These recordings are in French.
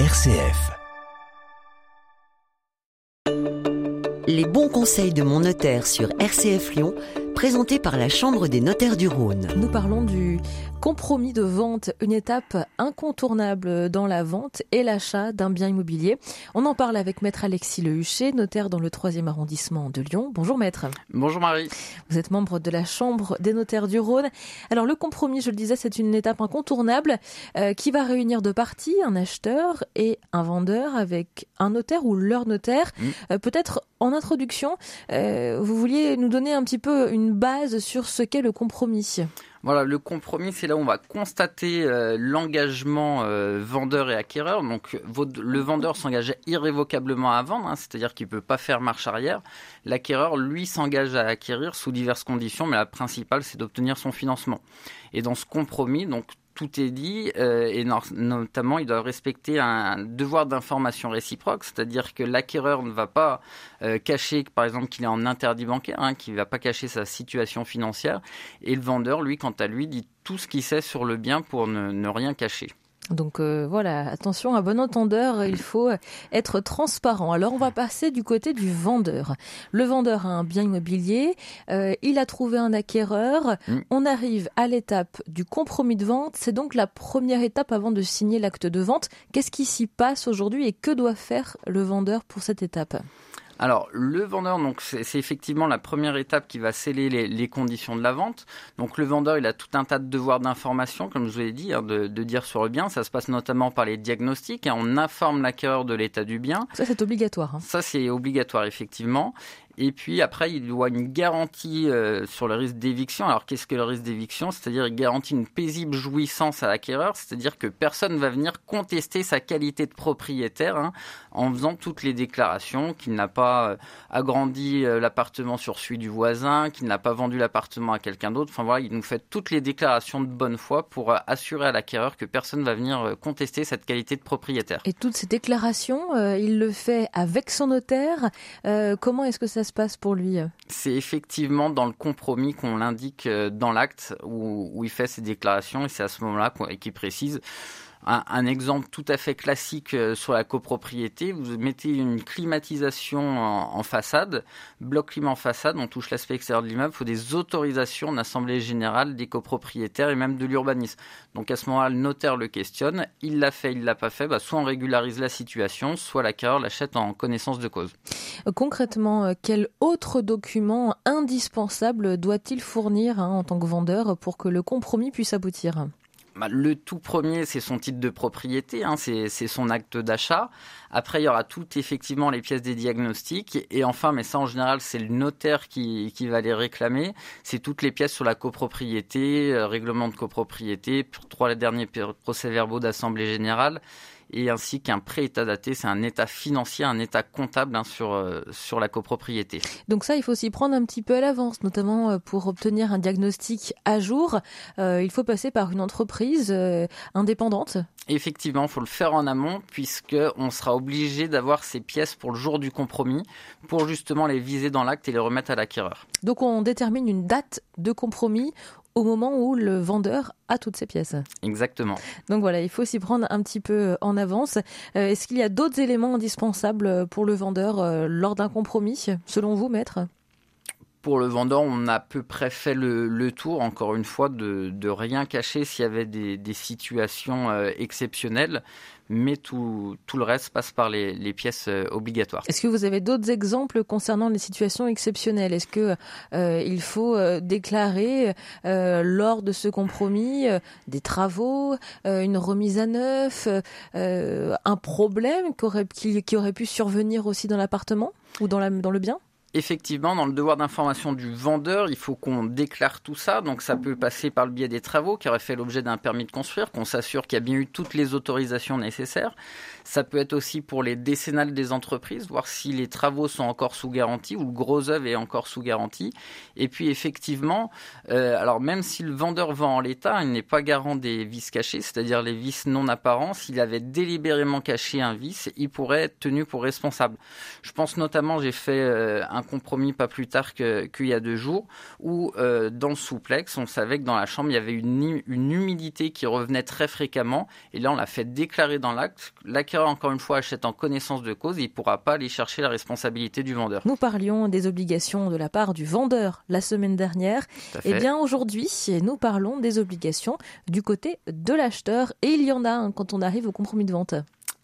RCF. Les bons conseils de mon notaire sur RCF Lyon, présentés par la Chambre des notaires du Rhône. Nous parlons du compromis de vente, une étape incontournable dans la vente et l'achat d'un bien immobilier. On en parle avec maître Alexis Lehuchet, notaire dans le 3e arrondissement de Lyon. Bonjour maître. Bonjour Marie. Vous êtes membre de la Chambre des notaires du Rhône. Alors le compromis, je le disais, c'est une étape incontournable euh, qui va réunir deux parties, un acheteur et un vendeur avec un notaire ou leur notaire. Mmh. Euh, Peut-être en introduction, euh, vous vouliez nous donner un petit peu une base sur ce qu'est le compromis. Voilà, le compromis, c'est là où on va constater euh, l'engagement euh, vendeur et acquéreur. Donc, le vendeur s'engage irrévocablement à vendre, hein, c'est-à-dire qu'il ne peut pas faire marche arrière. L'acquéreur, lui, s'engage à acquérir sous diverses conditions, mais la principale, c'est d'obtenir son financement. Et dans ce compromis, donc tout est dit, euh, et no- notamment, il doit respecter un devoir d'information réciproque, c'est-à-dire que l'acquéreur ne va pas euh, cacher, par exemple, qu'il est en interdit bancaire, hein, qu'il ne va pas cacher sa situation financière, et le vendeur, lui, quant à lui, dit tout ce qu'il sait sur le bien pour ne rien cacher. Donc euh, voilà, attention, à bon entendeur, il faut être transparent. Alors on va passer du côté du vendeur. Le vendeur a un bien immobilier, euh, il a trouvé un acquéreur, Mm. on arrive à l'étape du compromis de vente, c'est donc la première étape avant de signer l'acte de vente. Qu'est-ce qui s'y passe aujourd'hui et que doit faire le vendeur pour cette étape? Alors, le vendeur, donc c'est effectivement la première étape qui va sceller les, les conditions de la vente. Donc, le vendeur, il a tout un tas de devoirs d'information, comme je vous l'ai dit, hein, de, de dire sur le bien. Ça se passe notamment par les diagnostics. hein. on informe l'acquéreur de l'état du bien. Ça c'est obligatoire. hein. Ça, c'est obligatoire, effectivement. Et puis après, il doit une garantie euh, sur le risque d'éviction. Alors, qu'est-ce que le risque d'éviction? C'est-à-dire, il garantit une paisible jouissance à l'acquéreur, c'est-à-dire que personne va venir contester sa qualité de propriétaire hein, en faisant toutes les déclarations qu'il n'a pas euh, agrandi euh, l'appartement sur celui du voisin, qu'il n'a pas vendu l'appartement à quelqu'un d'autre. Enfin voilà, il nous fait toutes les déclarations de bonne foi pour assurer à l'acquéreur que personne va venir contester cette qualité de propriétaire. Et toutes ces déclarations, il le fait avec son notaire. Comment est-ce que ça se passe pour lui C'est effectivement dans le compromis qu'on l'indique euh, dans l'acte où, où il fait ses déclarations et c'est à ce moment-là qu'il précise. Un, exemple tout à fait classique euh, sur la copropriété, vous mettez une climatisation en, en façade, bloc climat en façade, on touche l'aspect extérieur de l'immeuble, il faut des autorisations d'assemblée générale des copropriétaires et même de l'urbanisme. Donc à ce moment-là, le notaire le questionne, il l'a fait, il l'a pas fait, bah, soit on régularise la situation, soit l'acquéreur l'achète en connaissance de cause. Concrètement, euh, quel autre document indispensable doit-il fournir hein, en tant que vendeur pour que le compromis puisse aboutir? Bah, le tout premier, c'est son titre de propriété, hein, c'est son acte d'achat. Après, il y aura tout effectivement les pièces des diagnostics. Et enfin, mais ça en général, c'est le notaire qui, qui va les réclamer. C'est toutes les pièces sur la copropriété, euh, règlement de copropriété, trois derniers procès-verbaux d'assemblée générale, et ainsi qu'un pré-état daté, c'est un état financier, un état comptable hein, sur, euh, sur la copropriété. Donc ça, il faut s'y prendre un petit peu à l'avance, notamment euh, pour obtenir un diagnostic à jour. Euh, il faut passer par une entreprise euh, indépendante. Effectivement, il faut le faire en amont puisque on sera obligé d'avoir ces pièces pour le jour du compromis pour justement les viser dans l'acte et les remettre à l'acquéreur. Donc on détermine une date de compromis au moment où le vendeur a toutes ces pièces. Exactement. Donc voilà, il faut s'y prendre un petit peu en avance. Euh, Est-ce qu'il y a d'autres éléments indispensables pour le vendeur euh, lors d'un compromis, selon vous, maître? Pour le vendeur, on a à peu près fait le, tour, encore une fois, de, rien cacher s'il y avait des, situations euh, exceptionnelles, mais tout, le reste passe par les, pièces euh, obligatoires. Est-ce que vous avez d'autres exemples concernant les situations exceptionnelles? Est-ce que euh, faut déclarer lors de ce compromis des travaux, une remise à neuf, un problème qui aurait, pu survenir aussi dans l'appartement ou dans le bien? Effectivement, dans le devoir d'information du vendeur, il faut qu'on déclare tout ça. Donc ça peut passer par le biais des travaux qui auraient fait l'objet d'un permis de construire, qu'on s'assure qu'il y a bien eu toutes les autorisations nécessaires. Ça peut être aussi pour les décennales des entreprises, voir si les travaux sont encore sous garantie ou le gros œuvre est encore sous garantie. Et puis effectivement, euh, alors même si le vendeur vend en l'état, il n'est pas garant des vices cachés, c'est-à-dire les vices non apparents. S'il avait délibérément caché un vice, il pourrait être tenu pour responsable. Je pense notamment, j'ai fait euh, un compromis pas plus tard qu'il y a deux jours, où euh, dans le souplex, on savait que dans la chambre, il y avait une, une humidité qui revenait très fréquemment. Et là, on l'a fait déclarer dans l'acte. L'acquéreur, encore une fois, achète en connaissance de cause et il ne pourra pas aller chercher la responsabilité du vendeur. Nous parlions des obligations de la part du vendeur la semaine dernière. Et eh bien aujourd'hui, nous parlons des obligations du côté de l'acheteur. Et il y en a hein, quand on arrive au compromis de vente.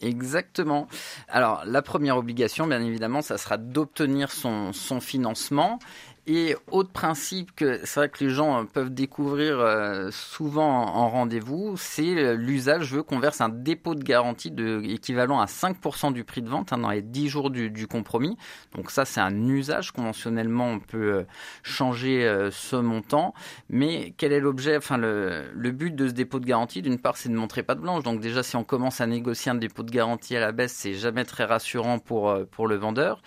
Exactement. Alors, la première obligation, bien évidemment, ça sera d'obtenir son, son financement. Et autre principe que c'est vrai que les gens peuvent découvrir euh, souvent en rendez-vous, c'est l'usage. Je veux qu'on verse un dépôt de garantie de, équivalent à 5% du prix de vente hein, dans les 10 jours du, compromis. Donc ça, c'est un usage. Conventionnellement, on peut euh, changer euh, ce montant. Mais quel est l'objet Enfin, le, le but de ce dépôt de garantie, d'une part, c'est de montrer pas de blanche. Donc déjà, si on commence à négocier un dépôt de garantie à la baisse, c'est jamais très rassurant pour, pour le vendeur.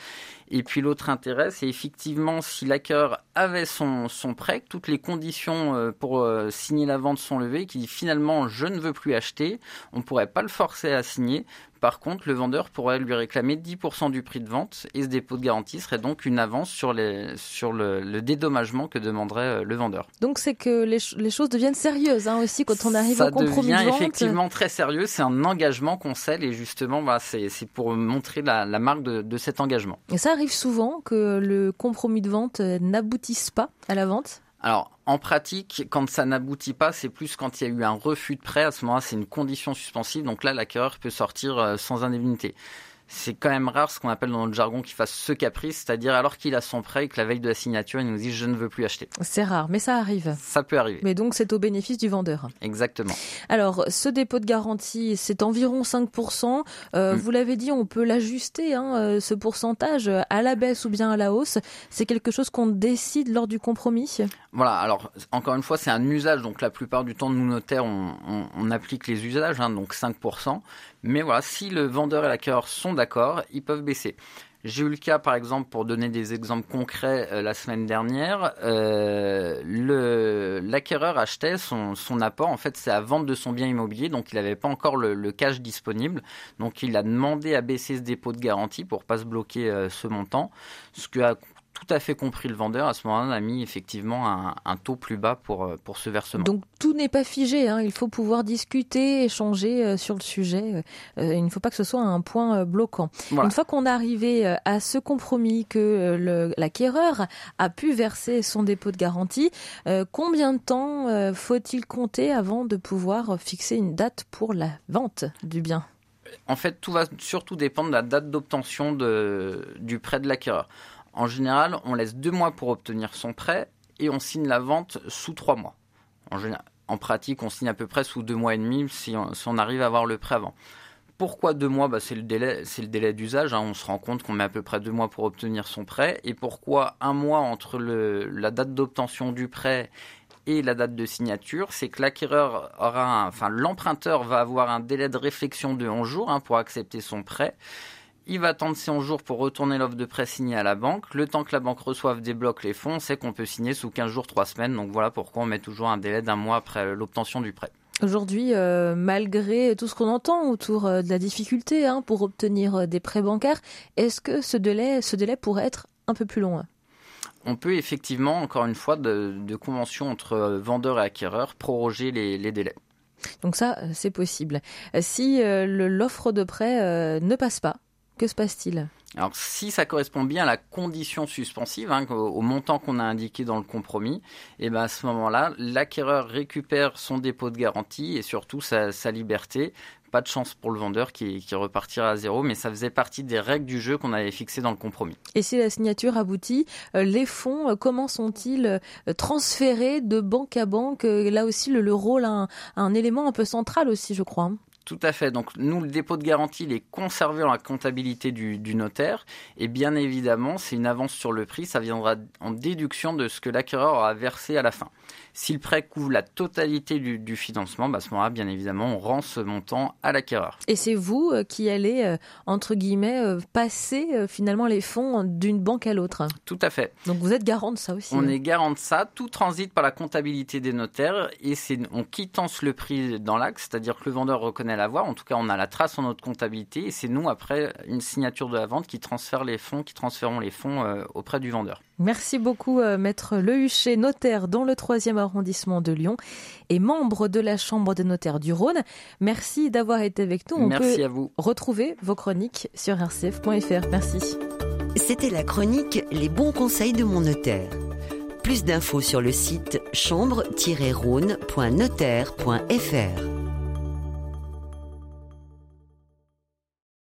Et puis l'autre intérêt, c'est effectivement si l'acquéreur avait son, son prêt, toutes les conditions euh, pour euh, signer la vente sont levées, qui dit finalement je ne veux plus acheter, on ne pourrait pas le forcer à signer, par contre, le vendeur pourrait lui réclamer 10% du prix de vente et ce dépôt de garantie serait donc une avance sur, les, sur le, dédommagement que demanderait euh, le vendeur. Donc c'est que les, choses deviennent sérieuses hein, aussi quand on arrive au compromis de vente. Ça devient effectivement très sérieux. C'est un engagement qu'on scelle et justement, bah, c'est pour montrer la, marque de, de cet engagement. Et ça arrive souvent que le compromis de vente n'aboutisse pas à la vente? Alors, en pratique, quand ça n'aboutit pas, c'est plus quand il y a eu un refus de prêt. À ce moment-là, c'est une condition suspensive. Donc là, l'acquéreur peut sortir euh, sans indemnité c'est quand même rare ce qu'on appelle dans notre jargon qu'il fasse ce caprice, c'est-à-dire alors qu'il a son prêt et que la veille de la signature, il nous dit je ne veux plus acheter. C'est rare, mais ça arrive. Ça peut arriver. Mais donc c'est au bénéfice du vendeur. Exactement. Alors ce dépôt de garantie, c'est environ 5%. Euh, mm. Vous l'avez dit, on peut l'ajuster, hein, euh, ce pourcentage, à la baisse ou bien à la hausse. C'est quelque chose qu'on décide lors du compromis Voilà, alors encore une fois, c'est un usage, donc la plupart du temps, nous notaires, on, on, applique les usages, hein, donc 5%. Mais voilà, si le vendeur et l'acquéreur sont d'accord, ils peuvent baisser. J'ai eu le cas, par exemple, pour donner des exemples concrets, euh, la semaine dernière, euh, l'acquéreur achetait son, apport, en fait, c'est à vente de son bien immobilier, donc il n'avait pas encore le, cash disponible. Donc il a demandé à baisser ce dépôt de garantie pour pas se bloquer euh, ce montant, ce que tout à fait compris le vendeur. À ce moment-là, on a mis effectivement un, taux plus bas pour, euh, pour ce versement. Donc tout n'est pas figé. Hein. Il faut pouvoir discuter, échanger euh, sur le sujet. Euh, il ne faut pas que ce soit un point bloquant. Une fois qu'on est arrivé à ce compromis que l'acquéreur a pu verser son dépôt de garantie, combien de temps faut-il compter avant de pouvoir fixer une date pour la vente du bien? En fait, tout va surtout dépendre de la date d'obtention du prêt de l'acquéreur. En général, on laisse deux mois pour obtenir son prêt et on signe la vente sous trois mois. En, pratique, on signe à peu près sous deux mois et demi si on, arrive à avoir le prêt avant. Pourquoi deux mois? Bah, C'est le délai, d'usage. Hein. On se rend compte qu'on met à peu près deux mois pour obtenir son prêt. Et pourquoi un mois entre la date d'obtention du prêt et la date de signature, c'est que l'acquéreur enfin l'emprunteur va avoir un délai de réflexion de 11 jours hein, pour accepter son prêt. Il va attendre 100 jours pour retourner l'offre de prêt signée à la banque. Le temps que la banque reçoive, débloque les fonds, c'est qu'on peut signer sous 15 jours, 3 semaines. Donc voilà pourquoi on met toujours un délai d'un mois après l'obtention du prêt. Aujourd'hui, euh, malgré tout ce qu'on entend autour euh, de la difficulté hein, pour obtenir euh, des prêts bancaires, est-ce que ce délai, ce délai pourrait être un peu plus long on peut effectivement, encore une fois, de, de convention entre vendeur et acquéreur, proroger les, les délais. Donc ça, c'est possible. Si l'offre de prêt ne passe pas, que se passe-t-il? Alors, si ça correspond bien à la condition suspensive, hein, au, montant qu'on a indiqué dans le compromis, et eh ben à ce moment-là, l'acquéreur récupère son dépôt de garantie et surtout sa, liberté. Pas de chance pour le vendeur qui, qui, repartira à zéro, mais ça faisait partie des règles du jeu qu'on avait fixées dans le compromis. Et si la signature aboutit, euh, les fonds, euh, comment sont-ils euh, transférés de banque à banque? Là aussi, le, le rôle a un élément un peu central aussi, je crois. Tout à fait. Donc nous, le dépôt de garantie, il est conservé dans la comptabilité du, du notaire. Et bien évidemment, c'est une avance sur le prix. Ça viendra en déduction de ce que l'acquéreur aura versé à la fin. Si le prêt couvre la totalité du, financement, bah à ce moment-là, bien évidemment, on rend ce montant à l'acquéreur. Et c'est vous euh, qui allez, euh, entre guillemets, euh, passer finalement les fonds d'une banque à l'autre. Tout à fait. Donc vous êtes garant de ça aussi. On hein. est garant de ça. Tout transite par la comptabilité des notaires et c'est on quittance le prix dans l'acte, c'est-à-dire que le vendeur reconnaît jamais la voir. En tout cas, on a la trace en notre comptabilité et c'est nous, après une signature de la vente, qui transfère les fonds, qui transférons les fonds euh, auprès du vendeur. Merci beaucoup, euh, Maître Lehuchet, notaire dans le 3e arrondissement de Lyon et membre de la Chambre des notaires du Rhône. Merci d'avoir été avec nous. On Merci à vous. Retrouver vos chroniques sur rcf.fr. Merci. C'était la chronique Les bons conseils de mon notaire. Plus d'infos sur le site chambre-rhône.notaire.fr.